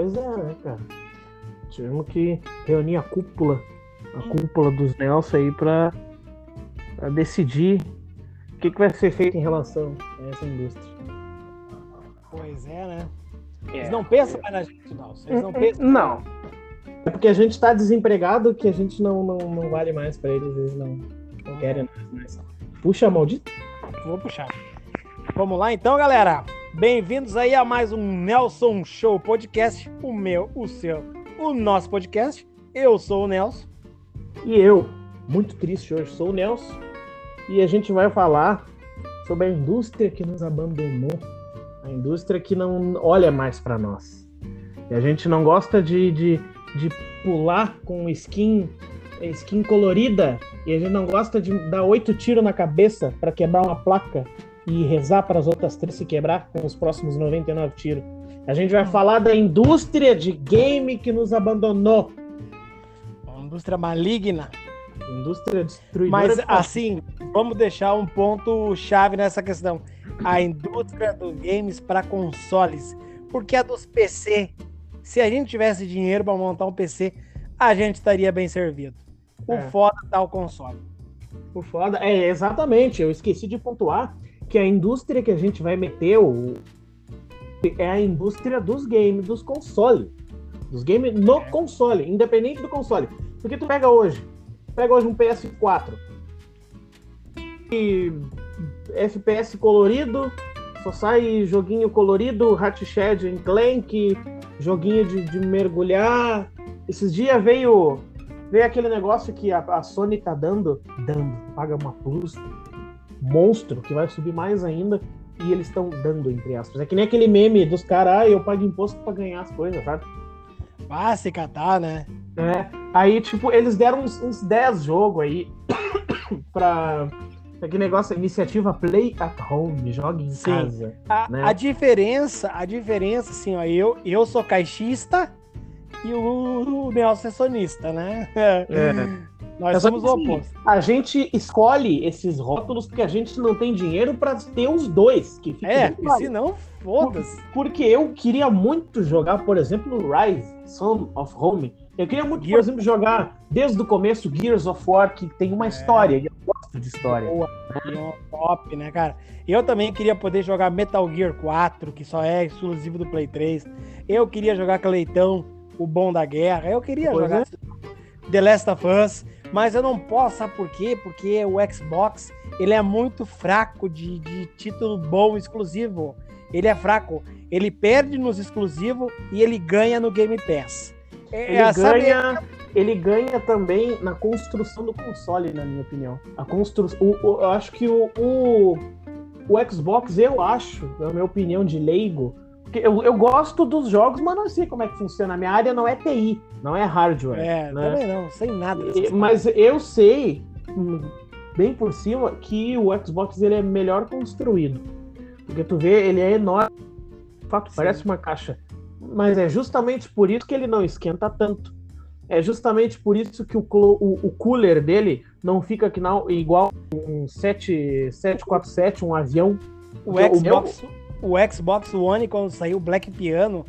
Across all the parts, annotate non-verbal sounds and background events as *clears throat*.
Pois é, né, cara? Tivemos que reunir a cúpula, a cúpula dos Nelson aí pra, pra decidir o que, que vai ser feito em relação a essa indústria. Pois é, né? É. Eles não pensam mais na gente, não. Eles não pensam. Não. É porque a gente tá desempregado que a gente não, não, não vale mais pra eles, eles não, não querem mais. Puxa, maldito. Vou puxar. Vamos lá então, galera. Bem-vindos aí a mais um Nelson Show Podcast. O meu, o seu, o nosso podcast. Eu sou o Nelson. E eu, muito triste hoje, sou o Nelson. E a gente vai falar sobre a indústria que nos abandonou. A indústria que não olha mais pra nós. E a gente não gosta de, de, de pular com skin, skin colorida. E a gente não gosta de dar oito tiros na cabeça pra quebrar uma placa e rezar para as outras três se quebrar com os próximos 99 tiros. A gente vai falar da indústria de game que nos abandonou. Uma indústria maligna. Indústria destruidora. Mas assim, vamos deixar um ponto chave nessa questão. A indústria dos games para consoles. Porque a dos PC, se a gente tivesse dinheiro para montar um PC, a gente estaria bem servido. O É. foda tá o console. O foda. É, exatamente. Eu esqueci de pontuar que a indústria que a gente vai meter o... é a indústria dos games, dos consoles. Dos games no É. console, independente do console. Porque tu pega hoje, pega hoje um PS4 e FPS colorido, só sai joguinho colorido, Hatchet and Clank, joguinho de, de mergulhar. Esses dias veio veio aquele negócio que a, a Sony tá dando, dando, paga uma plus monstro que vai subir mais ainda e eles estão dando entre aspas. É que nem aquele meme dos caras, ah, eu pago imposto pra ganhar as coisas, sabe? Vai se catar, né? É, aí, tipo, eles deram uns, uns 10 jogos aí *coughs* pra. Aquele negócio, iniciativa Play at Home, jogue em Sim. casa. A, Né? a diferença, a diferença, assim, ó, eu, eu sou caixista e o, o Nelson é sonista, *laughs* né? Nós É somos que, o assim, oposto. A gente escolhe esses rótulos porque a gente não tem dinheiro pra ter os dois. Que É, e se não, foda-se. Porque eu queria muito jogar, por exemplo, Rise, Son of Home. Eu queria muito, por Gears- exemplo, jogar desde o começo Gears of War, que tem uma É. história, e eu gosto de história. Boa, não, top, né, cara? Eu também queria poder jogar Metal Gear 4, que só é exclusivo do Play 3. Eu queria jogar Cleitão, o bom da guerra. Eu queria Pois jogar The Last of Us, mas eu não posso, sabe por quê? Porque o Xbox, ele é muito fraco de, de título bom exclusivo. Ele é fraco. Ele perde nos exclusivos e ele ganha no Game Pass. É, Ele sabe- ganha, ele ganha também na construção do console, na minha opinião. A construção, eu acho que o, o, o Xbox, eu acho, na minha opinião de leigo, eu, eu gosto dos jogos, mas não sei como é que funciona. A minha área não é TI, não é hardware. É, né? também não, sem nada. E-. Mas eu sei, hum, bem por cima, que o Xbox ele é melhor construído. Porque tu vê, ele é enorme. De fato, Sim. parece uma caixa. Mas é justamente por isso que ele não esquenta tanto. É justamente por isso que o, o, o cooler dele não fica que não, igual um 7, 747, um avião. O Porque Xbox, o Xbox One, quando saiu o Black Piano,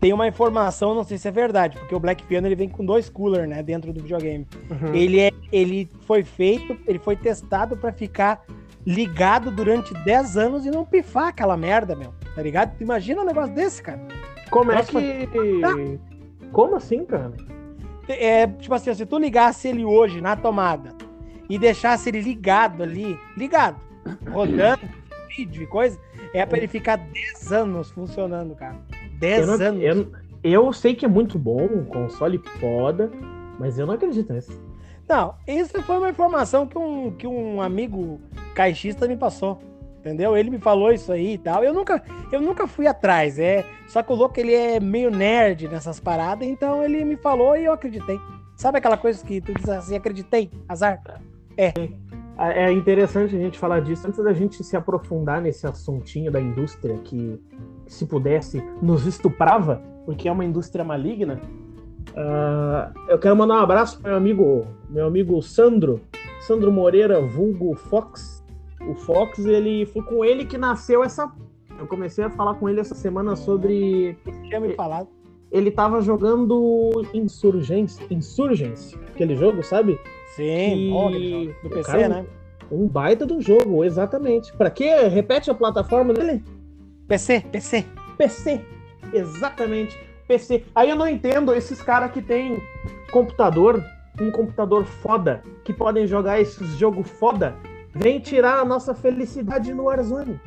tem uma informação, não sei se é verdade, porque o Black Piano ele vem com dois coolers, né, dentro do videogame. Uhum. Ele, é, ele foi feito, ele foi testado pra ficar ligado durante 10 anos e não pifar aquela merda, meu. Tá ligado? Tu Imagina um negócio desse, cara. Como é que. Como assim, cara? É, tipo assim, se tu ligasse ele hoje na tomada e deixasse ele ligado ali, ligado, rodando vídeo e coisa, é pra ele ficar 10 anos funcionando, cara. 10 Eu, não- anos. eu- eu sei que é muito bom, um console foda, mas eu não acredito nisso. Não, isso foi uma informação que um, que um amigo caixista me passou. Entendeu? Ele me falou isso aí e tal. Eu nunca, eu nunca fui atrás. É, só que o louco ele é meio nerd nessas paradas, então ele me falou e eu acreditei. Sabe aquela coisa que tu diz assim, acreditei, azar? Ah, É interessante a gente falar disso antes da gente se aprofundar nesse assuntinho da indústria que, se pudesse, nos estuprava, porque é uma indústria maligna. Ah, eu quero mandar um abraço para meu amigo, meu amigo Sandro, Sandro Moreira, vulgo Fox. O Fox, ele foi com ele que nasceu essa. Eu comecei a falar com ele essa semana sobre Tinha me falado. ele tava jogando Insurgence, Insurgence, aquele jogo, sabe? Sim, Que- do PC, cara, né? Um baita do jogo, exatamente. Pra quê? Repete a plataforma dele? PC, PC. PC. Exatamente. PC. Aí eu não entendo esses caras que tem computador, um computador foda, que podem jogar esses jogos foda, vem tirar a nossa felicidade no Warzone.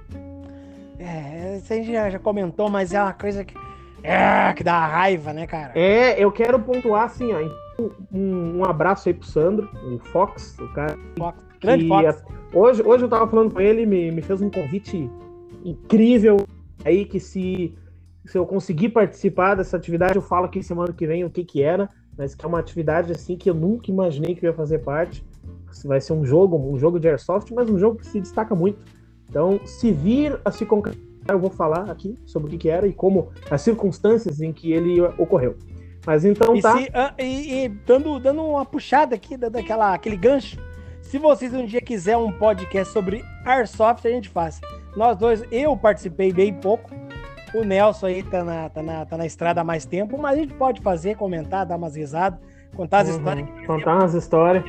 É, gente já, já comentou, mas é uma coisa que. É, que dá raiva, né, cara? É, eu quero pontuar assim, ó. Um, um abraço aí pro Sandro, o Fox, o cara. Fox. Grande Fox. a- hoje, hoje eu tava falando com ele, me, me fez um convite incrível aí que se, se eu conseguir participar dessa atividade, eu falo aqui semana que vem o que que era, mas que é uma atividade assim que eu nunca imaginei que eu ia fazer parte. Vai ser um jogo, um jogo de airsoft, mas um jogo que se destaca muito. Então, se vir a se concretizar, eu vou falar aqui sobre o que que era e como as circunstâncias em que ele ocorreu. Mas então E, tá. se- ah, e- e dando, dando uma puxada aqui, dando aquela, aquele gancho. Se vocês um dia quiser um podcast sobre Airsoft, a gente faz. Nós dois, eu participei bem pouco. O Nelson aí tá na, tá na, tá na estrada há mais tempo, mas a gente pode fazer, comentar, dar umas risadas, contar as Uhum, histórias. Contar umas histórias.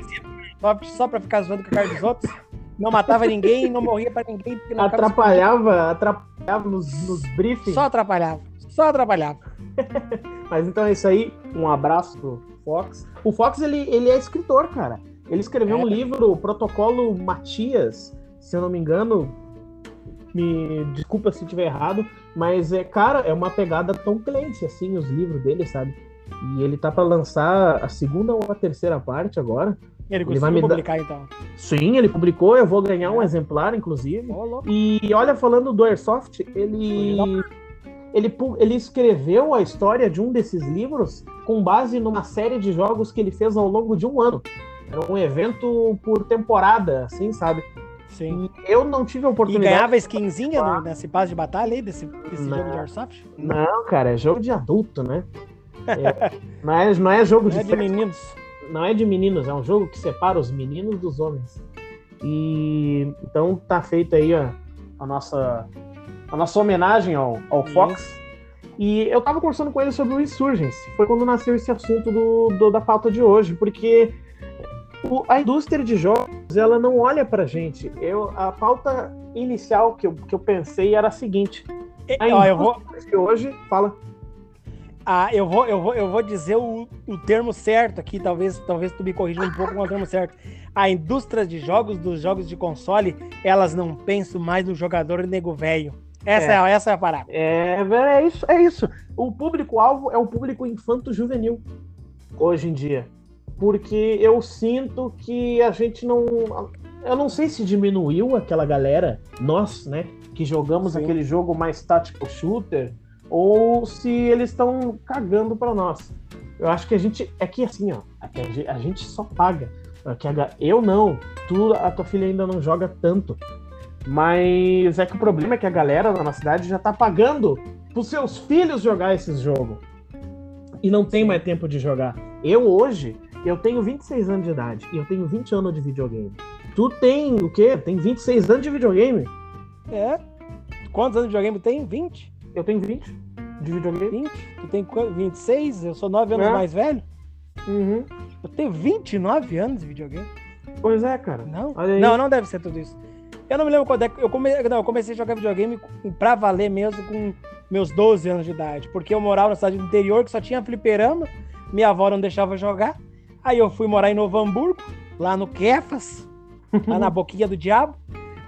Airsoft só pra ficar zoando com a cara dos outros. Não matava ninguém, não morria pra ninguém. Atrapalhava, atrapalhava nos, nos briefings. Só atrapalhava. Só atrapalhava. *laughs* Mas então é isso aí. Um abraço pro Fox. O Fox, ele, ele é escritor, cara. Ele escreveu É. um livro, o Protocolo Matias, se eu não me engano. Me desculpa se estiver errado, mas é, cara, é uma pegada Tom Clancy, assim, os livros dele, sabe? E ele tá pra lançar a segunda ou a terceira parte agora. Ele vai conseguiu me dar- publicar, então. Sim, ele publicou, eu vou ganhar um É. exemplar, inclusive. Louco. E olha, falando do Airsoft, ele, ele, ele escreveu a história de um desses livros com base numa série de jogos que ele fez ao longo de um ano. Era um evento por temporada, assim, sabe? Sim. E eu não tive a E oportunidade. ganhava skinzinha no, nesse passe de batalha aí, desse, desse Não. jogo de Airsoft? Não, cara, é jogo de adulto, né? *laughs* É, não, é, não é jogo Não de é de festa, meninos. não é de meninos, é um jogo que separa os meninos dos homens. E então tá feita aí a, a nossa a nossa homenagem ao, ao. Fox. E eu tava conversando com ele sobre o Insurgence. Foi quando nasceu esse assunto do, do- da pauta de hoje, porque o- a indústria de jogos ela não olha pra gente. Eu, a pauta inicial que eu, que eu pensei era a seguinte: a ó, eu vou, de hoje fala. ah, eu vou, eu vou, eu vou dizer o, o termo certo aqui, talvez, talvez tu me corrija um pouco com o termo certo. A indústria de jogos, dos jogos de console, elas não pensam mais no jogador nego velho. Essa é. essa é a parada. É, é isso, é isso. O público-alvo é o público infanto-juvenil hoje em dia. Porque eu sinto que a gente não. Eu não sei se diminuiu aquela galera, nós, né, que jogamos Sim. aquele jogo mais tactical shooter, ou se eles estão cagando pra nós. Eu acho que a gente. É que assim, ó, é a ge- a gente só paga. É Eu não, tu, a tua filha ainda não joga tanto. Mas é que o problema é que a galera na nossa cidade já tá pagando pros seus filhos jogar esses jogos. E não tem mais tempo de jogar. Eu hoje, eu tenho 26 anos de idade e eu tenho 20 anos de videogame. Tu tem o quê? Tem 26 anos de videogame? É. Quantos anos de videogame tem? 20? Eu tenho 20 de videogame. 20? Tu tem quanto? 26? Eu sou 9 anos É. mais velho? Uhum. Eu tenho 29 anos de videogame? Pois é, cara. Não? Não, não deve ser tudo isso. Eu não me lembro quando é que eu, come... não, eu comecei a jogar videogame pra valer mesmo com meus 12 anos de idade. Porque eu morava na cidade do interior que só tinha fliperama, minha avó não deixava jogar. Aí eu fui morar em Novo Hamburgo, lá no Kefas, lá na *laughs* boquinha do diabo.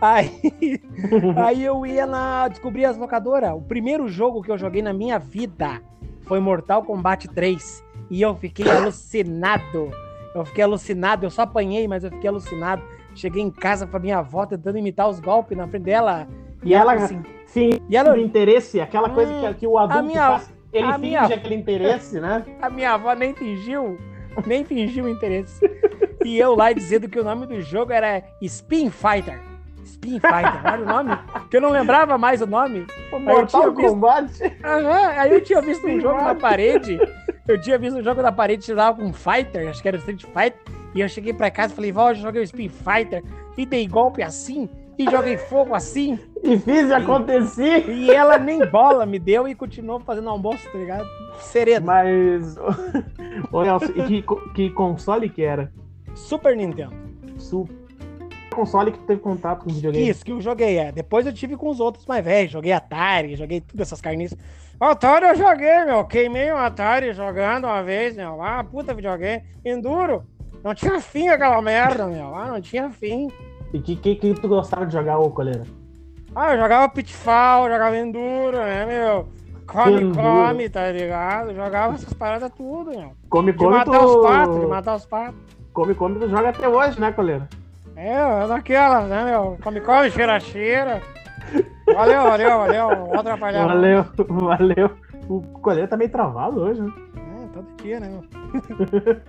Aí, *laughs* aí eu ia na. descobrir as locadoras. O primeiro jogo que eu joguei na minha vida foi Mortal Kombat 3. E eu fiquei alucinado. Eu fiquei alucinado, eu só apanhei, mas eu fiquei alucinado. Cheguei em casa pra minha avó tentando imitar os golpes na frente dela. E ela, assim, sim, e ela, interesse, aquela coisa Hum, que, que o adulto a minha- faz. Ele finge minha- aquele interesse, né? *laughs* a minha avó nem fingiu, nem fingiu interesse. E eu lá dizendo que o nome do jogo era Spin Fighter. Spin Fighter, olha o nome. Que eu não lembrava mais o nome. O Mortal visto- Kombat. Aham, aí eu tinha visto um jogo na parede. Eu tinha visto um jogo na parede dava com Fighter, acho que era o Street Fighter. E eu cheguei pra casa e falei, vó, eu joguei o Spin Fighter e dei golpe assim. e joguei fogo assim. E fiz e acontecer. E ela nem bola me deu e continuou fazendo almoço, tá ligado? Sereno. Mas. *laughs* Ô, Nelson, e que, que console que era? Super Nintendo. Super console que teve contato com videogame. Isso, que eu joguei, é. Depois eu tive com os outros mais velhos. Joguei Atari, joguei tudo essas carniças. Atari eu joguei, meu. Queimei o Atari jogando uma vez, meu. Ah, puta videogame. Enduro. Não tinha fim aquela merda, meu. Ah, não tinha fim. E que, que, que tu gostava de jogar, ô coleira? Ah, eu jogava Pitfall, jogava Enduro, né, meu? Come, Enduro. come, tá ligado? Jogava essas paradas tudo, meu. Come, De come, matar tu... os patos, de matar os patos. Come, come, tu joga até hoje, né, coleira? É, é daquelas, né, meu? Come, come, cheira, cheira. Valeu, valeu, valeu. Vou atrapalhar. Valeu, valeu. O coleira tá meio travado hoje, né? É, todo dia, né, meu? *laughs*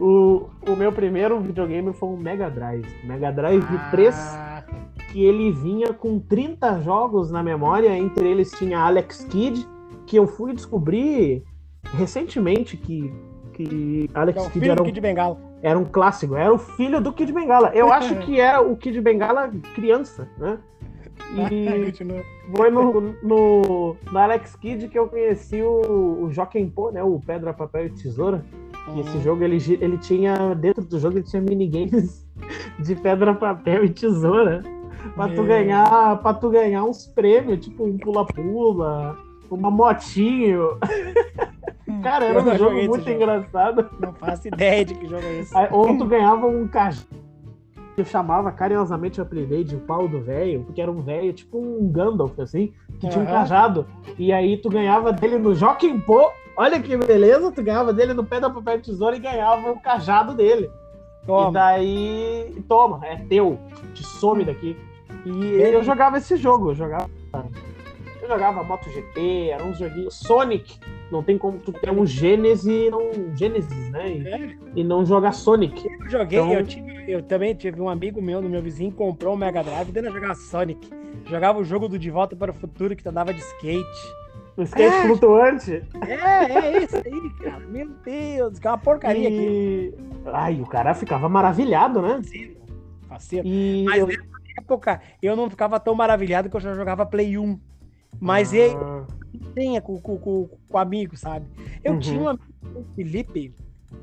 O, o meu primeiro videogame foi um Mega Drive. Mega Drive 3, Ah, que ele vinha com 30 jogos na memória, entre eles tinha Alex Kidd, que eu fui descobrir recentemente que, que Alex é Kidd era um, Kid Bengala. Era um clássico, era o filho do Kid Bengala. Eu acho *laughs* que era o Kid Bengala criança, né? E *laughs* foi no, no, no Alex Kidd que eu conheci o, o Joaquim Pô, né? O Pedra, Papel e Tesoura. E esse Uhum. jogo, ele, ele tinha, dentro do jogo, ele tinha minigames *laughs* de pedra, papel e tesoura. Pra tu ganhar, pra tu ganhar uns prêmios, tipo um pula-pula, uma motinho. Cara, era um jogo muito jogo. engraçado. Não faço ideia de que jogo é esse. Aí, Ou tu ganhava um cajado. que Eu chamava carinhosamente o apelidei de o pau do velho, porque era um velho, tipo um Gandalf, assim, que tinha um cajado. E aí tu ganhava dele no Joaquim Pô. Olha que beleza, tu ganhava dele no pé da papel e tesoura e ganhava o cajado dele. E Toma. daí, toma, é teu, te some daqui. E eu jogava esse jogo, eu jogava. Eu jogava MotoGP, era uns joguinhos. Sonic, não tem como tu ter um Gênesis e não. Gênesis, né? E, É, e não jogar Sonic. eu joguei, Então- eu, tive, eu também tive um amigo meu, do meu vizinho, comprou um Mega Drive, dando a jogar Sonic. Jogava o jogo do De Volta para o Futuro, que tu andava de skate. O skate É. flutuante. É, é esse aí, cara. Meu Deus, que é uma porcaria aqui. E... Ai, o cara ficava maravilhado, né? Faceiro. Faceiro. E Mas eu- nessa época, eu não ficava tão maravilhado que eu já jogava Play 1. Mas ele Tinha com, com, com, com amigo, sabe? Eu Uhum. tinha um amigo, o Felipe.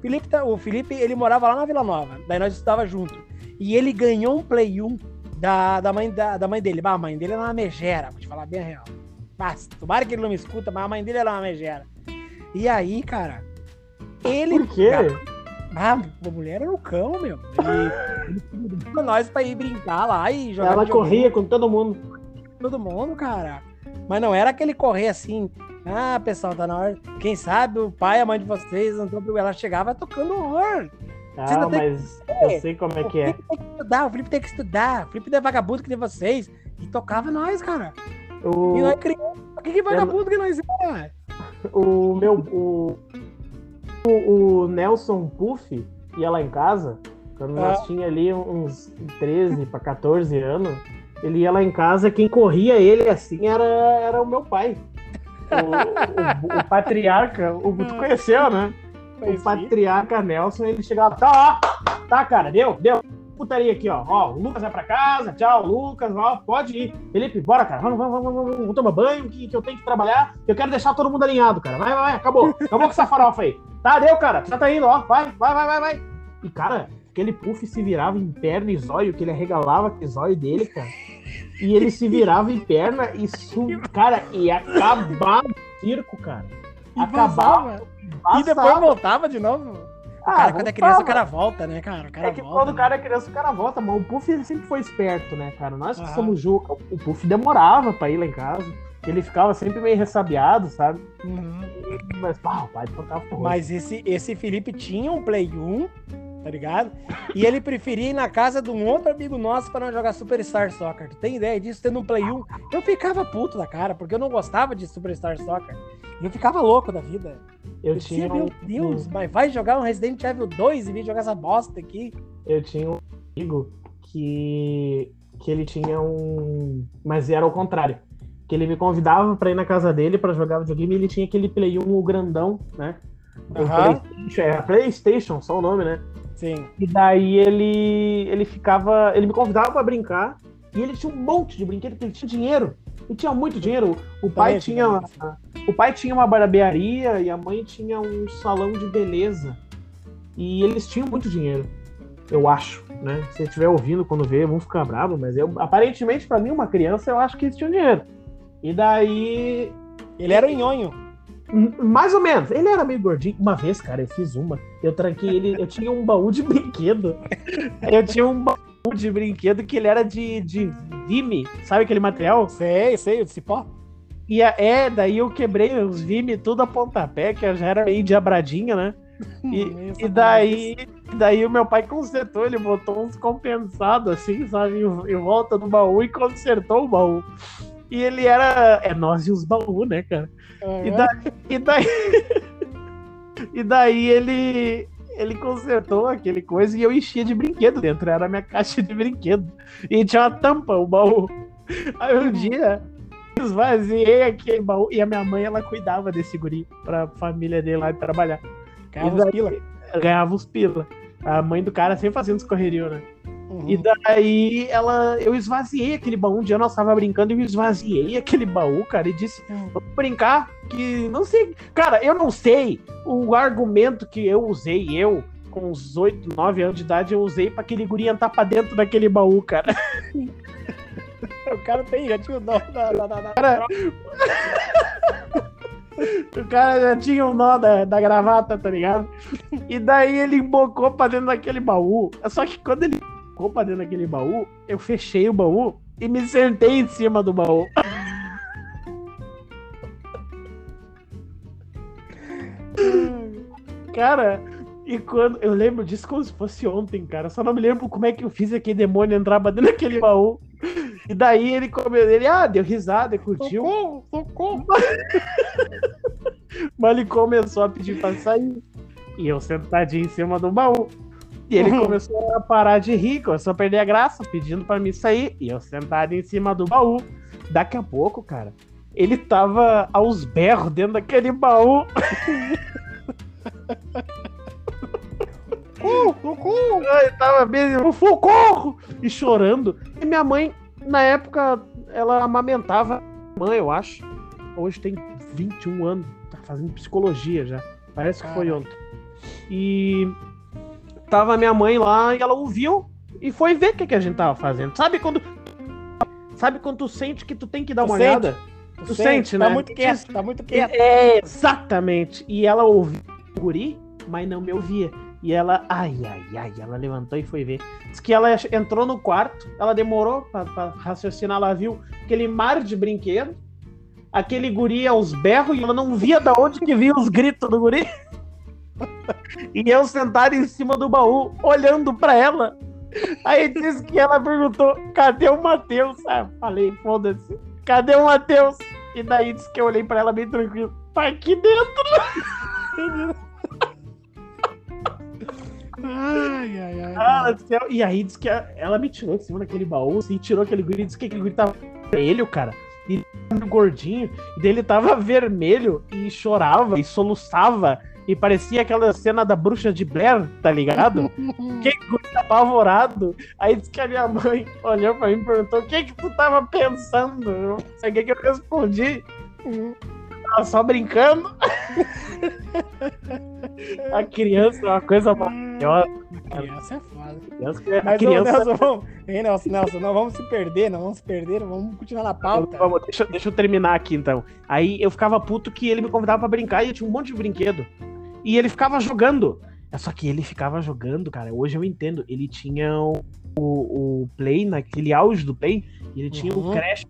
Felipe tá- o Felipe, ele morava lá na Vila Nova. Daí nós estudava junto. E ele ganhou um Play 1 da, da, mãe, da, da mãe dele. Bah, a mãe dele era uma megera, vou te falar bem a real. Mas, tomara que ele não me escuta, mas a mãe dele era uma megera. E aí, cara, ele. Por quê? Ah, a mulher era o cão, meu. Convidou nós pra ir brincar lá e jogar Ela corria com todo mundo. todo mundo, cara. Mas não era aquele correr assim. Ah, pessoal, tá na hora. Quem sabe o pai e a mãe de vocês não estão. Ela chegava tocando horror. Ah, não mas que- eu sei como é o que é. Felipe tem que estudar, o Felipe tem que estudar. O Felipe não é vagabundo que nem vocês. E tocava nós, cara. O, E nós criança. O que, que vagabundo que nós é? *laughs* o meu. O, o, o Nelson Puff ia lá em casa, quando nós Ah. tinha ali uns 13 para 14 anos, ele ia lá em casa, quem corria ele assim era, era o meu pai. O, o- o patriarca, o, tu conheceu, né? O patriarca Nelson, ele chegava, tá, ó, tá, cara, deu, deu. Putaria aqui, ó. Ó, o Lucas vai pra casa, tchau, Lucas, ó, pode ir. Felipe, bora, cara, vamos, vamos, vamos, vamos, vamos tomar banho, que, que eu tenho que trabalhar. Eu quero deixar todo mundo alinhado, cara. Vai, vai, vai, acabou. Acabou com essa farofa aí. Tá, deu, cara, já tá indo, ó, vai, vai, vai, vai, vai. E, cara, aquele puff se virava em perna e zóio, que ele arregalava aquele zóio dele, cara. E ele se virava em perna e, su... cara, e acabava o circo, cara. E Acabava. vazava. E depois voltava de novo. Ah, cara, quando é criança, o cara volta, né, cara? O cara É que volta, quando o né? cara é criança, o cara volta, mas o Puff ele sempre foi esperto, né, cara? Nós que Aham. somos Juca, o Puff demorava pra ir lá em casa. Ele ficava sempre meio ressabiado, sabe? Uhum. Mas, pá, o pai tocava por Mas esse, esse Felipe tinha um Play 1, tá ligado? E ele preferia ir na casa de um outro amigo nosso para não jogar Superstar Soccer. Tu tem ideia disso? Tendo um Play 1, eu ficava puto da cara, porque eu não gostava de Superstar Soccer. Eu ficava louco da vida. Eu Eu tinha, meu Deus, mas vai jogar um Resident Evil 2 em vez de jogar essa bosta aqui. eu tinha um amigo que, que ele tinha um. Mas era o contrário. Que ele me convidava pra ir na casa dele pra jogar videogame e ele tinha aquele Play 1 o grandão, né? Aham. PlayStation, é PlayStation, só o nome, né? Sim. E daí ele, ele ficava. Ele me convidava pra brincar. E ele tinha um monte de brinquedo, porque ele tinha dinheiro. Ele tinha muito dinheiro. O pai Também tinha. tinha O pai tinha uma barbearia e a mãe tinha um salão de beleza. E eles tinham muito dinheiro. Eu acho, né? Se você estiver ouvindo quando ver, vão ficar bravos, mas eu, aparentemente, pra mim, uma criança, eu acho que eles tinham dinheiro. E daí, Ele era o nhonho. Mais ou menos. Ele era meio gordinho. Uma vez, cara, eu fiz uma. Eu tranquei ele. Eu tinha um baú de brinquedo. Eu tinha um baú de brinquedo que ele era de, de Vime. Sabe aquele material? Sei, sei, o cipó. E a- é, daí eu quebrei os Vime tudo a pontapé, que eu já era meio diabradinha, né? E, e daí, daí o meu pai consertou, ele botou uns compensados assim, sabe, em, em volta do baú e consertou o baú. E ele era. É nós e os baús, né, cara? E, Aham. da- e daí. *laughs* e daí ele. Ele consertou aquele coisa e eu enchia de brinquedo dentro. Era a minha caixa de brinquedo. E tinha uma tampa, o baú. Aí um dia esvaziei aquele baú. E a minha mãe, ela cuidava desse guri pra família dele lá de trabalhar. Caiava E os daí- pila. Ganhava os pila. A mãe do cara sempre fazendo os correrios, né? Uhum. E daí ela, eu esvaziei aquele baú. Um dia nós tava brincando e eu esvaziei aquele baú, cara, e disse: Vamos brincar, que não sei. Cara, eu não sei o argumento que eu usei, eu, com uns 8, 9 anos de idade, eu usei pra aquele guri entrar pra dentro daquele baú, cara. *laughs* O cara tem, já tinha o nó da, da, da, da- Cara, *laughs* O cara já tinha um nó da, da gravata, tá ligado? E daí ele embocou pra dentro daquele baú. Só que quando ele embocou pra dentro daquele baú, eu fechei o baú e me sentei em cima do baú. *laughs* Cara, e quando. Eu lembro disso como se fosse ontem, cara. Só não me lembro como é que eu fiz aquele demônio entrar pra dentro daquele baú. E daí ele comeu. Ele, ah, deu risada, curtiu. Socorro, socorro. *laughs* Mas ele começou a pedir pra sair. E eu sentadinho em cima do baú. E ele começou a parar de rir, começou a perder a graça, pedindo pra mim sair. E eu sentado em cima do baú. Daqui a pouco, cara, ele tava aos berros dentro daquele baú. *laughs* Socorro, socorro. Ele tava mesmo, socorro! E chorando. E minha mãe, na época, ela amamentava mãe, eu acho. Hoje tem 21 anos, tá fazendo psicologia já. Parece que foi ontem. E tava minha mãe lá e ela ouviu e foi ver o que, que a gente tava fazendo. Sabe quando. Sabe quando tu sente que tu tem que dar Tu uma sente? olhada? Tu sente, Tá né? muito quieto, tá muito quieto. É, exatamente. E ela ouviu o guri, mas não me ouvia. E ela, ai, ai, ai, ela levantou e foi ver. Diz que ela entrou no quarto, ela demorou pra, pra raciocinar, ela viu aquele mar de brinquedo, aquele guri aos berros, e ela não via da onde que vinha os gritos do guri. *laughs* E eu sentado em cima do baú, olhando pra ela. Aí disse que ela perguntou: cadê o Matheus? Ah, falei, foda-se, cadê o Matheus? E daí disse que eu olhei pra ela bem tranquilo. Tá aqui dentro. Ai, ai, ai. Céu. E aí disse que ela me tirou de cima daquele baú, assim, tirou aquele guri, disse que aquele guri tava vermelho, cara. E gordinho, e dele tava vermelho e chorava e soluçava. E parecia aquela cena da bruxa de Blair, tá ligado? *laughs* que guri apavorado. Aí disse que a minha mãe olhou pra mim e perguntou: o que que tu tava pensando? Eu sei o que que eu respondi. Tava só brincando. *laughs* a criança é uma coisa maravilhosa. Criança é foda. Criança, a Mas, ô, criança Nelson, vamos... Ei, Nelson, Nelson, não vamos se perder, não vamos se perder, vamos continuar na pauta. Vamos, deixa, deixa eu terminar aqui então. Aí eu ficava puto que ele me convidava pra brincar e eu tinha um monte de brinquedo. E ele ficava jogando. É Só que ele ficava jogando, cara. Hoje eu entendo. Ele tinha o, o, o Play, naquele auge do Play, e ele tinha Uhum. o Crash.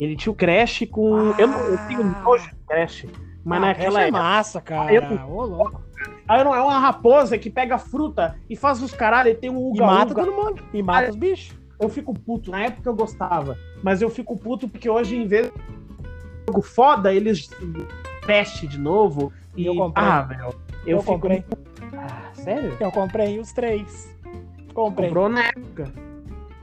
Ele tinha o Crash com. Eu, não, eu tenho nojo de Crash. Mas Ah, naquela é época. massa, cara. Eu- Ô, louco. Aí não é uma raposa que pega fruta e faz os caralho e tem um E uga, mata uga. todo mundo. E mata os bichos. eu fico puto. Na época eu gostava, mas eu fico puto porque hoje, em vez de jogo foda, eles peste de novo. E Eu comprei. Ah, velho. Eu, Eu fico... comprei. Ah, sério? Eu comprei os três. Comprei. Comprou na época.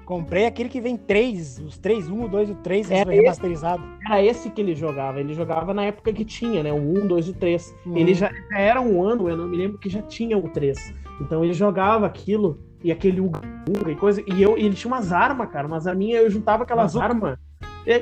Comprei aquele que vem três. Os três, um, o dois, o três, É remasterizado. Era esse que ele jogava. Ele jogava na época que tinha, né? O 1, 2 e o 3. Uhum. Ele já, já era um ano, eu não me lembro que já tinha o 3. Então ele jogava aquilo e aquele Uga Uga e coisa. E eu, e ele tinha umas armas, cara, umas arminhas, eu juntava aquelas armas. É,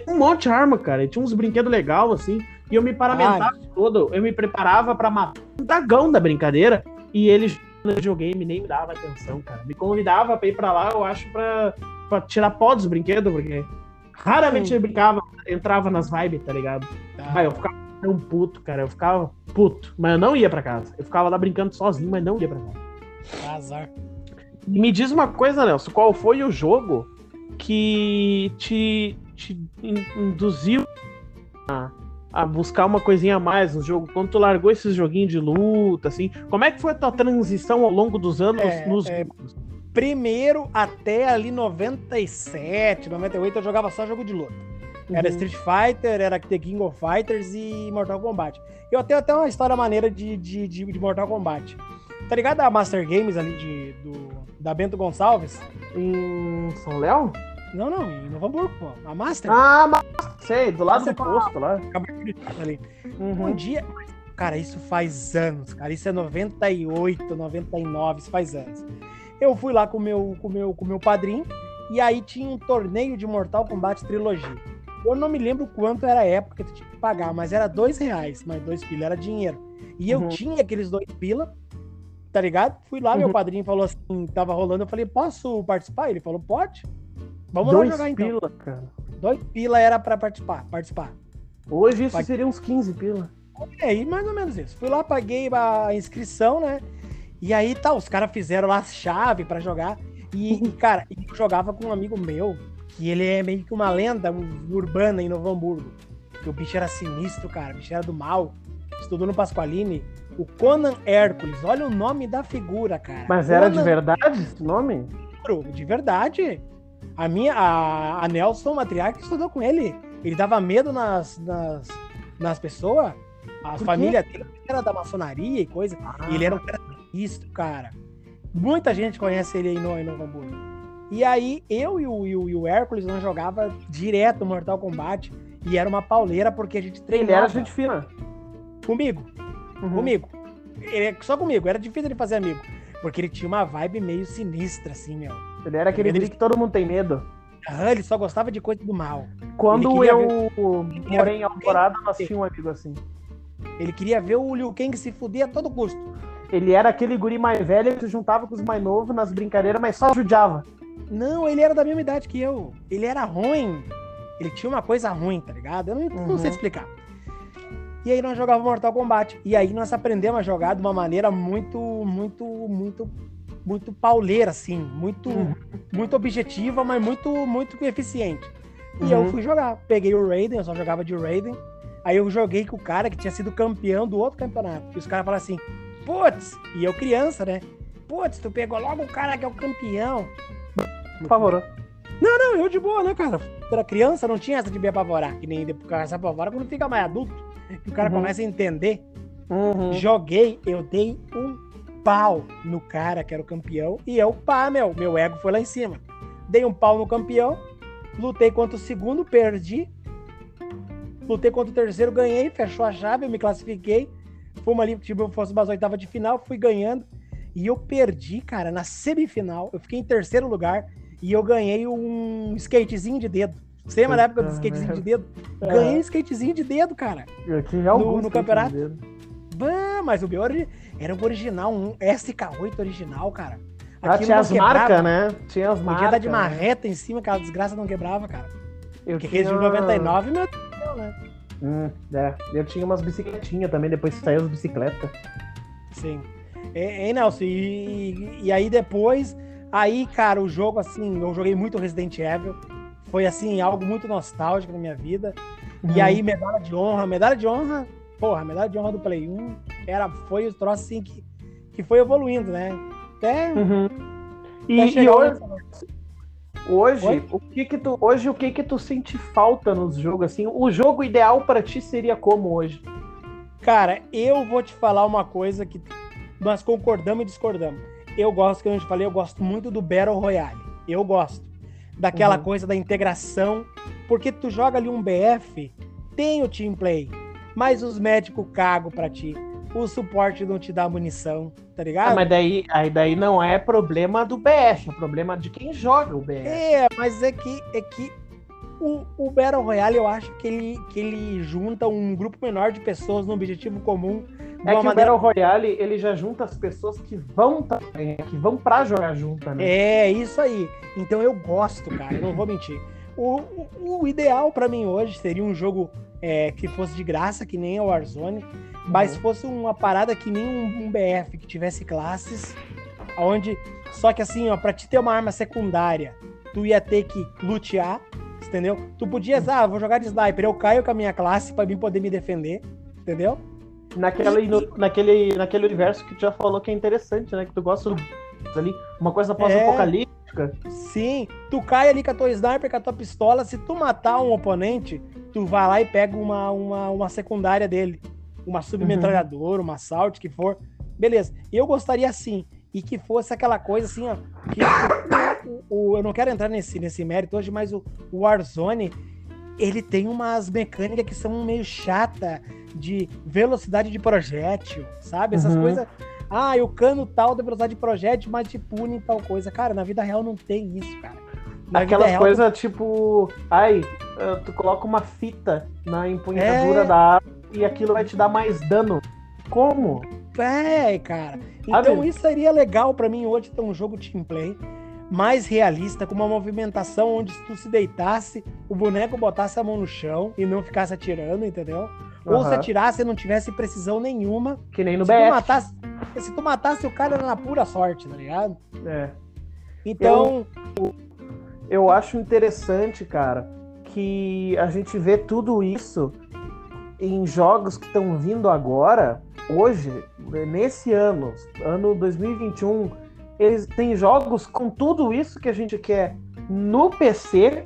Um monte de arma, cara. Ele tinha uns brinquedos legais, assim. E eu me paramentava todo. Eu me preparava pra matar um dragão da brincadeira. E ele no videogame nem me dava atenção, cara. Me convidava pra ir pra lá, eu acho, pra, pra tirar pó dos brinquedos, porque raramente ele brincava, entrava nas vibes, tá ligado? Tá. Aí eu ficava tão puto, cara. Eu ficava puto. Mas eu não ia pra casa. Eu ficava lá brincando sozinho, mas não ia pra casa. Azar. E me diz uma coisa, Nelson, qual foi o jogo que te, te in- induziu a, a buscar uma coisinha a mais no jogo? Quando tu largou esses joguinhos de luta, assim, como é que foi a tua transição ao longo dos anos É, nos é? Primeiro até ali 97, 98 eu jogava só jogo de luta. Era Uhum. Street Fighter, era The King of Fighters e Mortal Kombat. Eu tenho até uma história maneira de, de, de, de Mortal Kombat. Tá ligado a Master Games ali de, do, da Bento Gonçalves? Em São Léo? Não, não, em Novo Hamburgo, pô. A Master. Ah, mas sei, do lado do posto lá. ali. Um Uhum. dia. Cara, isso faz anos, cara. Isso é 98, 99, isso faz anos. Eu fui lá com o meu, com o meu, com meu padrinho e aí tinha um torneio de Mortal Kombat Trilogia. Eu não me lembro quanto era a época que tu tinha que pagar, mas era dois reais, mas dois pila era dinheiro. E eu Uhum. tinha aqueles dois pila, tá ligado? Fui lá, meu Uhum. padrinho falou assim, tava rolando, eu falei, posso participar? Ele falou, pode. Vamos Dois lá jogar então. pila, cara. Dois pila era pra participar, participar. Hoje isso seria uns 15 pila. É, aí mais ou menos isso. Fui lá, paguei a inscrição, né? E aí tá, os caras fizeram lá as chaves pra jogar. E, *laughs* e, cara, eu jogava com um amigo meu, que ele é meio que uma lenda urbana em Novo Hamburgo. Que o bicho era sinistro, cara. O bicho era do mal. Estudou no Pasqualini. O Conan Hércules. Olha o nome da figura, cara. Mas era de Conan verdade esse nome? De verdade. A minha, a, a Nelson Matriarca estudou com ele. Ele dava medo nas, nas, nas pessoas. A família dele era da maçonaria e coisa. E ele era um cara sinistro, cara. Muita gente conhece ele aí no, em Novo Hamburgo. E aí, eu e o, e o, e o Hércules, nós jogava direto Mortal Kombat. E era uma pauleira porque a gente Ele treinava era gente fina. comigo. Uhum. Comigo. Ele, só comigo. Era difícil de fazer amigo. Porque ele tinha uma vibe meio sinistra, assim, meu. Ele era aquele Ele- que todo mundo tem medo. Aham, ele só gostava de coisa do mal. Quando eu queria morei em ver- Alvorada, nós tínhamos um amigo assim. Ele queria ver o Liu Kang se fuder a todo custo. Ele era aquele guri mais velho que se juntava com os mais novos nas brincadeiras, mas só judiava. Não, ele era da mesma idade que eu. Ele era ruim. Ele tinha uma coisa ruim, tá ligado? Eu não, não Uhum. sei explicar. E aí nós jogávamos Mortal Kombat. E aí nós aprendemos a jogar de uma maneira muito, muito, muito, muito pauleira, assim. Muito, Uhum. muito objetiva, mas muito, muito eficiente. E eu Uhum. fui jogar. Peguei o Raiden, eu só jogava de Raiden. Aí eu joguei com o cara que tinha sido campeão do outro campeonato. E os caras falaram assim, putz, e eu criança, né? Putz, tu pegou logo o cara que é o campeão. Por favor. Não, eu de boa, né, cara? Era criança, não tinha essa de me apavorar. Que nem depois se apavora quando fica mais adulto. Que o cara Uhum. começa a entender. Uhum. Joguei, eu dei um pau no cara que era o campeão. E eu, pá, meu, meu ego foi lá em cima. Dei um pau no campeão. Lutei contra o segundo, perdi. Lutei contra o terceiro, ganhei, fechou a chave, eu me classifiquei. Fomos ali, tipo, fosse umas oitavas de final, fui ganhando. E eu perdi, cara, na semifinal. Eu fiquei em terceiro lugar e eu ganhei um skatezinho de dedo. Você lembra da época do skatezinho de dedo? Ganhei um skatezinho de dedo, cara. Eu tive alguns no eu campeonato? tinha medo. Bah, mas o meu era o original, um SK8 original, cara. Ah, tinha as marcas, né? Tinha as Podia marcas. dar de né? marreta em cima, aquela desgraça não quebrava, cara. Eu Porque tinha... de 99, meu Deus né? Hum, é. Eu tinha umas bicicletinhas também, depois saiu as bicicletas. Sim. É, é, Nelson, e, e aí depois, aí, cara, o jogo, assim, eu joguei muito Resident Evil. Foi, assim, algo muito nostálgico na minha vida. E Uhum. aí, medalha de honra, medalha de honra, porra, medalha de honra do Play 1, era, foi o troço, assim, que, que foi evoluindo, né? Até, Uhum. até E, e chegar hoje, hoje Oi? o que que tu, hoje, o que que tu sente falta nos jogos, assim? O jogo ideal pra ti seria como hoje? Cara, eu vou te falar uma coisa que nós concordamos e discordamos. Eu gosto, que eu te falei, eu gosto muito do Battle Royale. Eu gosto. Daquela Uhum. coisa da integração. Porque tu joga ali um BF, tem o team play, mas os médicos cagam pra ti. o suporte não te dá munição, tá ligado? Ah, mas daí, aí daí não é problema do BF, é problema de quem joga o BF. É, mas é que, é que o, o Battle Royale, eu acho que ele, que ele junta um grupo menor de pessoas no objetivo comum. É que maneira... o Battle Royale, ele já junta as pessoas que vão também, que vão pra jogar junto, né? É, isso aí. Então eu gosto, cara, eu não vou mentir. O, o, o ideal para mim hoje seria um jogo é, que fosse de graça, que nem o Warzone, mas uhum. fosse uma parada que nem um, um, BF, que tivesse classes, onde. Só que assim, ó, pra te ter uma arma secundária, tu ia ter que lutear, entendeu? Tu podias, ah, vou jogar de sniper, eu caio com a minha classe para mim poder me defender, entendeu? Naquele, no, naquele, naquele universo que tu já falou que é interessante, né? Que tu gosta *laughs* ali, uma coisa pós-apocalíptica. É, sim, tu cai ali com a tua sniper, com a tua pistola, se tu matar um oponente, tu vai lá e pega uma, uma, uma secundária dele. Uma submetralhadora, uhum. uma assalto, que for. Beleza. Eu gostaria assim, e que fosse aquela coisa assim, ó. Que o, o, eu não quero entrar nesse, nesse mérito hoje, mas o, o Warzone, ele tem umas mecânicas que são meio chata de velocidade de projétil, sabe? Essas uhum. coisas. Ah, o cano tal da velocidade de projétil, mas te pune tal coisa. Cara, na vida real não tem isso, cara. Na Aquelas coisas tipo, ai, tu coloca uma fita na empunhadura é... da arma e aquilo vai te dar mais dano. Como? É, cara. Então isso seria legal para mim hoje ter um jogo team play mais realista, com uma movimentação onde se tu se deitasse, o boneco botasse a mão no chão e não ficasse atirando, entendeu? Uhum. Ou se atirasse e não tivesse precisão nenhuma. Que nem no se BF. Tu matasse, se tu matasse o cara era na pura sorte, tá ligado? É. Então. Eu, eu acho interessante, cara, que a gente vê tudo isso em jogos que estão vindo agora, hoje, nesse ano, ano 2021, eles têm jogos com tudo isso que a gente quer no PC,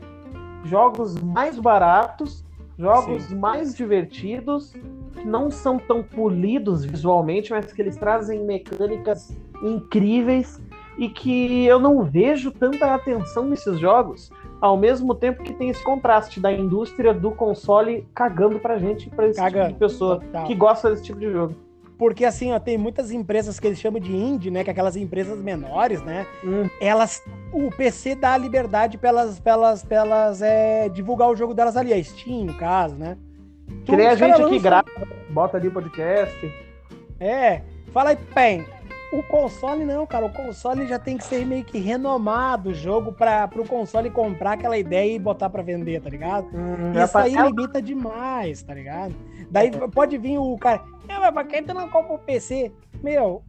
jogos mais baratos, jogos Sim. mais divertidos, que não são tão polidos visualmente, mas que eles trazem mecânicas incríveis e que eu não vejo tanta atenção nesses jogos ao mesmo tempo que tem esse contraste da indústria do console cagando pra gente, pra esse cagando. tipo de pessoa Total. que gosta desse tipo de jogo. Porque assim, ó, tem muitas empresas que eles chamam de indie, né? Que é aquelas empresas menores, né? Hum. Elas. O PC dá liberdade pra elas, pra elas, pra elas é, divulgar o jogo delas ali, a Steam, no caso, né? Nem a gente aqui grava, bota ali o podcast. É, fala aí, Pen, o console não, cara. O console já tem que ser meio que renomado o jogo para o console comprar aquela ideia e botar para vender, tá ligado? Hum, Isso aí limita demais, tá ligado? Daí é. pode vir o cara, é, mas pra quem tu não compra um PC? Meu,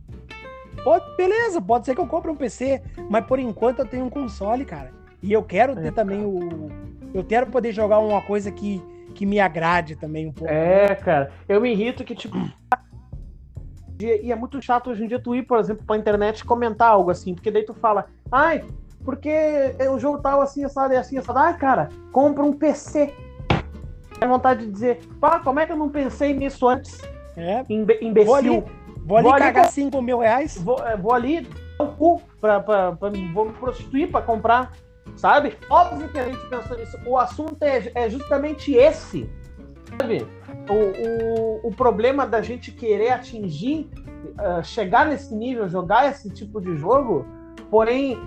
pode, beleza, pode ser que eu compre um PC, mas por enquanto eu tenho um console, cara. E eu quero ter é, também o. Eu quero poder jogar uma coisa que, que me agrade também um pouco. É, cara. Eu me irrito que, tipo, e é muito chato hoje em dia tu ir, por exemplo, pra internet comentar algo assim, porque daí tu fala, ai, porque o jogo tal assim, assado e assim, assado. Ai, cara, compra um PC. Tem vontade de dizer, pá, como é que eu não pensei nisso antes? É. Imbe imbecil. Vou ali, vou ali vou cagar ali, 5 mil reais. Vou, é, vou ali dar o cu pra, pra, pra, vou me prostituir pra comprar, sabe? Óbvio que a gente pensou nisso. O assunto é, é justamente esse. Sabe? O, o, o problema da gente querer atingir, uh, chegar nesse nível, jogar esse tipo de jogo, porém,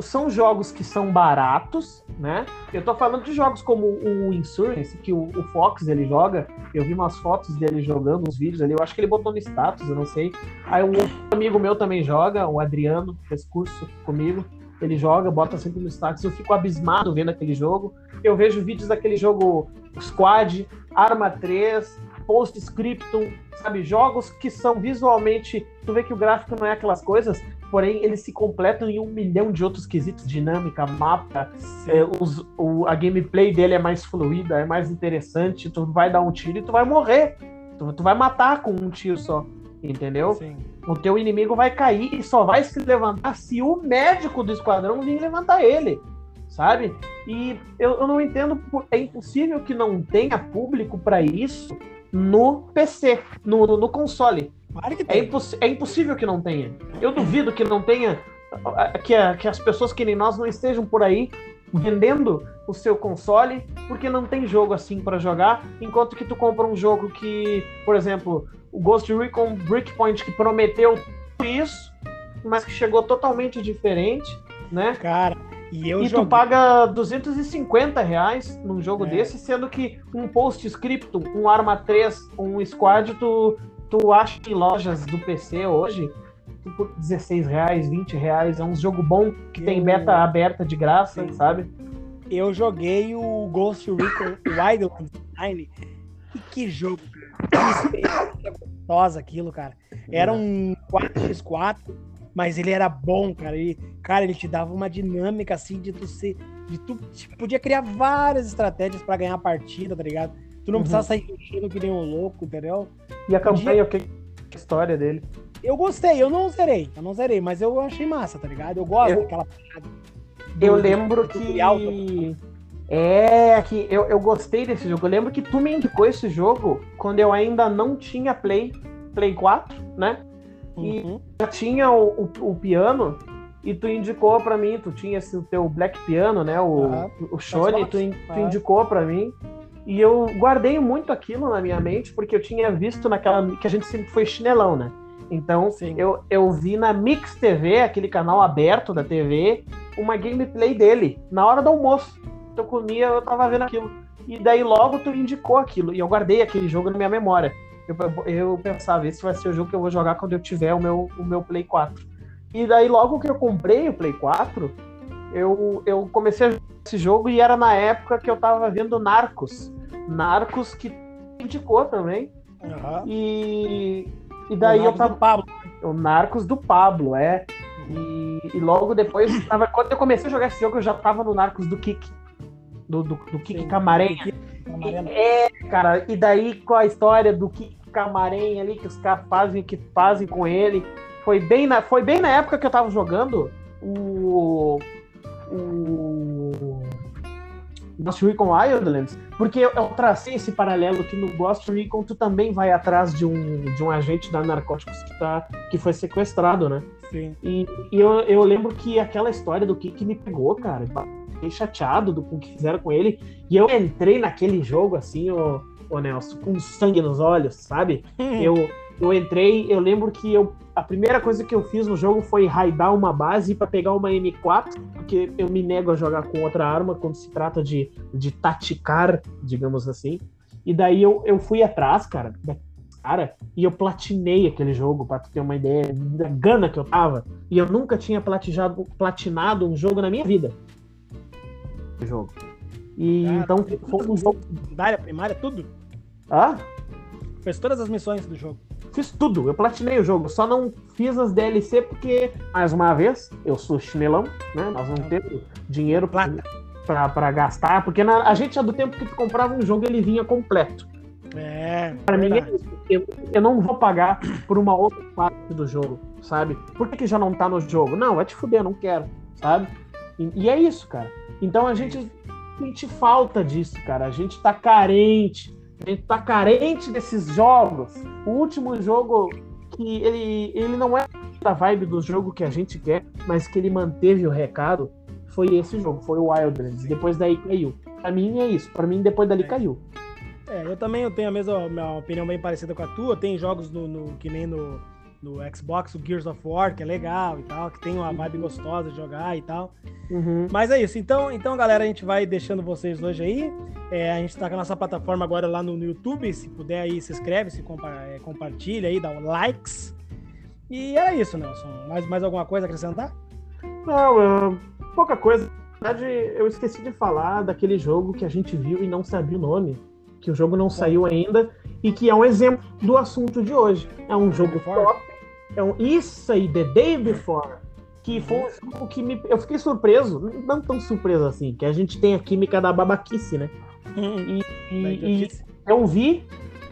são jogos que são baratos, né? Eu tô falando de jogos como o Insurgence, que o, o, Fox ele joga. Eu vi umas fotos dele jogando, uns vídeos ali. Eu acho que ele botou no status, eu não sei. Aí um amigo meu também joga, o Adriano, fez curso comigo. Ele joga, bota sempre no status. Eu fico abismado vendo aquele jogo. Eu vejo vídeos daquele jogo Squad, Arma 3, Postscriptum, sabe? Jogos que são visualmente. Tu vê que o gráfico não é aquelas coisas, porém eles se completam em um milhão de outros quesitos, dinâmica, mapa, é, os, o, a gameplay dele é mais fluida, é mais interessante, tu vai dar um tiro e tu vai morrer. Tu, tu vai matar com um tiro só, entendeu? Sim. O teu inimigo vai cair e só vai se levantar se o médico do esquadrão vir levantar ele sabe? E eu, eu não entendo, é impossível que não tenha público para isso no PC, no, no, no console. Claro que é tem. É, imposs, é impossível que não tenha. Eu duvido que não tenha, que, que as pessoas que nem nós não estejam por aí vendendo o seu console porque não tem jogo assim para jogar, enquanto que tu compra um jogo que, por exemplo, o Ghost Recon Breakpoint que prometeu isso, mas que chegou totalmente diferente, né? Cara, e eu E joguei- tu paga 250 reais num jogo É. desse, sendo que um postscriptum, um Arma 3, um Squad, tu, tu acha em lojas do PC hoje por 16 reais, 20 reais. É um jogo bom que tem Eu- beta aberta de graça, Sim. sabe? eu joguei o Ghost Recon Wildlands Online. E que jogo, cara. Que gostosa aquilo, cara. Era um 4x4, mas ele era bom, cara. Ele, cara, ele te dava uma dinâmica assim de tu ser. De tu tipo, podia criar várias estratégias pra ganhar a partida, tá ligado? Tu não Uhum. precisava sair mexendo que nem um louco, entendeu? E a campanha, o que a história dele? Eu gostei, eu não zerei, eu não zerei, mas eu achei massa, tá ligado? Eu gosto Eu- daquela parada Eu lembro que. tutorial, É, que eu, eu gostei desse jogo. Eu lembro que tu me indicou esse jogo quando eu ainda não tinha Play, Play 4, né? E- Uhum. já tinha o, o, o piano e tu indicou pra mim, tu tinha esse teu Black Piano, né? O, Aham. o Shone, tu, in- tu indicou pra mim. E eu guardei muito aquilo na minha mente, porque eu tinha visto naquela. que a gente sempre foi chinelão, né? Então, Sim. eu, eu vi na Mix TV, aquele canal aberto da TV, uma gameplay dele, na hora do almoço. Eu comia, eu tava vendo aquilo. E daí logo tu indicou aquilo. E eu guardei aquele jogo na minha memória. Eu, eu pensava, esse vai ser o jogo que eu vou jogar quando eu tiver o meu, o meu Play 4. E daí logo que eu comprei o Play 4, eu, eu comecei a jogar esse jogo e era na época que eu tava vendo Narcos. Narcos que indicou também. Aham. E, e daí eu tava. do Pablo. O Narcos do Pablo, é. E, e logo depois, *clears throat* tava, quando eu comecei a jogar esse jogo, eu já tava no Narcos do Kik. Do, do, do Kik. Camarenha. Camarena. É, cara, e daí com a história do Kik Camarenha ali, que os caras fazem que fazem com ele. Foi bem, na, foi bem na época que eu tava jogando o. O. Ghost Recon Wildlands, porque eu, eu tracei esse paralelo que no Ghost Recon tu também vai atrás de um, de um agente da narcóticos que, tá, que foi sequestrado, né? Sim. E, e eu, eu lembro que aquela história do Kik me pegou, cara. Eu Fiquei chateado do, com o que fizeram com ele. E eu entrei naquele jogo assim, ô, ô Nelson, com sangue nos olhos, sabe? Eu, eu entrei, eu lembro que eu, a primeira coisa que eu fiz no jogo foi raidar uma base para pegar uma M4, porque eu me nego a jogar com outra arma quando se trata de, de taticar, digamos assim. E daí eu, eu fui atrás, cara, cara, e eu platinei aquele jogo, pra tu ter uma ideia da gana que eu tava. E eu nunca tinha platinado um jogo na minha vida. Jogo. E Cara, então foi um jogo. Secundária, primária, tudo. Ah? Fez todas as missões do jogo. Fiz tudo, eu platinei o jogo, só não fiz as DLC porque, mais uma vez, eu sou chinelão, né? Nós não temos dinheiro pra, Plata. pra, pra gastar, porque na- a gente é do tempo que tu comprava um jogo ele vinha completo. É. Pra mim, é eu, eu não vou pagar por uma outra parte do jogo, sabe? Por que, que já não tá no jogo? Não, vai te fuder, não quero, sabe? E, e é isso, cara. Então a gente sente falta disso, cara. A gente tá carente. A gente tá carente desses jogos. O último jogo que ele, ele não é da vibe do jogo que a gente quer, mas que ele manteve o recado, foi esse jogo, foi o Wildlands. Depois daí caiu. Pra mim é isso. Pra mim, depois dali caiu. É, eu também eu tenho a mesma minha opinião bem parecida com a tua. Tem jogos no, no- que nem no, no Xbox, o Gears of War, que é legal e tal, que tem uma vibe gostosa de jogar e tal. Uhum. Mas é isso. Então, então, galera, a gente vai deixando vocês hoje aí. É, a gente tá com a nossa plataforma agora lá no, no YouTube. Se puder aí, se inscreve, se compa é, compartilha aí, dá o likes. E era isso, Nelson. Mais, mais alguma coisa a acrescentar? Não, eu- pouca coisa. Na verdade, eu esqueci de falar daquele jogo que a gente viu e não sabia o nome. Que o jogo não saiu ainda e que é um exemplo do assunto de hoje. É um jogo top. É um, isso aí, The Day Before. Que foi um jogo que me, eu fiquei surpreso, não tão surpreso assim, que a gente tem a química da babaquice, né? E, e- e idiotice. eu vi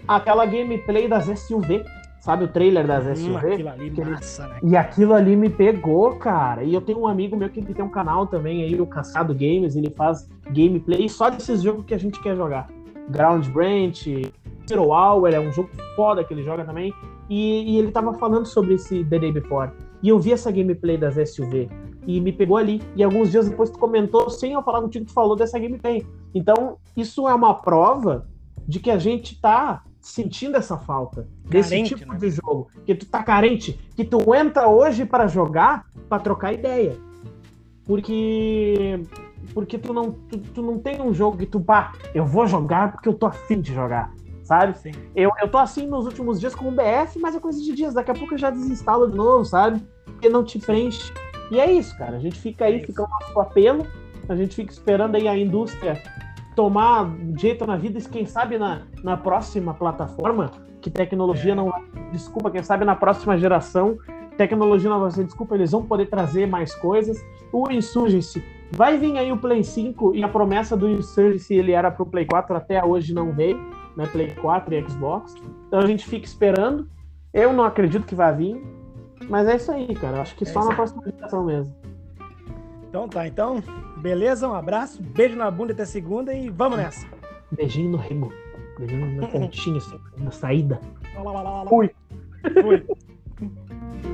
aquela gameplay das SUV, sabe o trailer das Hum, SUV? aquilo ali, que massa, né? E aquilo ali me pegou, cara. E eu tenho um amigo meu que tem um canal também aí, o Caçado Games, ele faz gameplay só desses jogos que a gente quer jogar. Ground Branch, Zero Hour, é um jogo foda que ele joga também. E, e ele tava falando sobre esse The Day Before. E eu vi essa gameplay das SUV. e me pegou ali. E alguns dias depois tu comentou, sem eu falar contigo, tu falou dessa gameplay. Então, isso é uma prova de que a gente tá sentindo essa falta desse Carente, tipo né? de jogo. Que tu tá carente, que tu entra hoje para jogar, para trocar ideia. Porque porque tu não tu, tu não tem um jogo que tu pá, eu vou jogar porque eu tô afim de jogar, sabe? Sim. Eu, eu tô assim nos últimos dias com o BF, mas é coisa de dias. Daqui a pouco eu já desinstalo de novo, sabe? Porque não te preenche. E é isso, cara. A gente fica aí, É fica o nosso apelo. A gente fica esperando aí a indústria tomar jeito na vida e quem sabe na, na próxima plataforma, que tecnologia É. não. Desculpa, quem sabe na próxima geração, tecnologia não vai ser desculpa, eles vão poder trazer mais coisas. O Insurgency. Vai vir aí o Play 5 e a promessa do Insurgency ele era pro Play 4, até hoje não veio, né? Play 4 e Xbox. Então a gente fica esperando. Eu não acredito que vai vir. Mas é isso aí, cara. Acho que É só na aí. próxima geração mesmo. Então tá, então, beleza, um abraço, beijo na bunda até segunda e vamos nessa. Beijinho no rego. Beijinho na pontinha, assim, na saída. Fui. Fui. *laughs*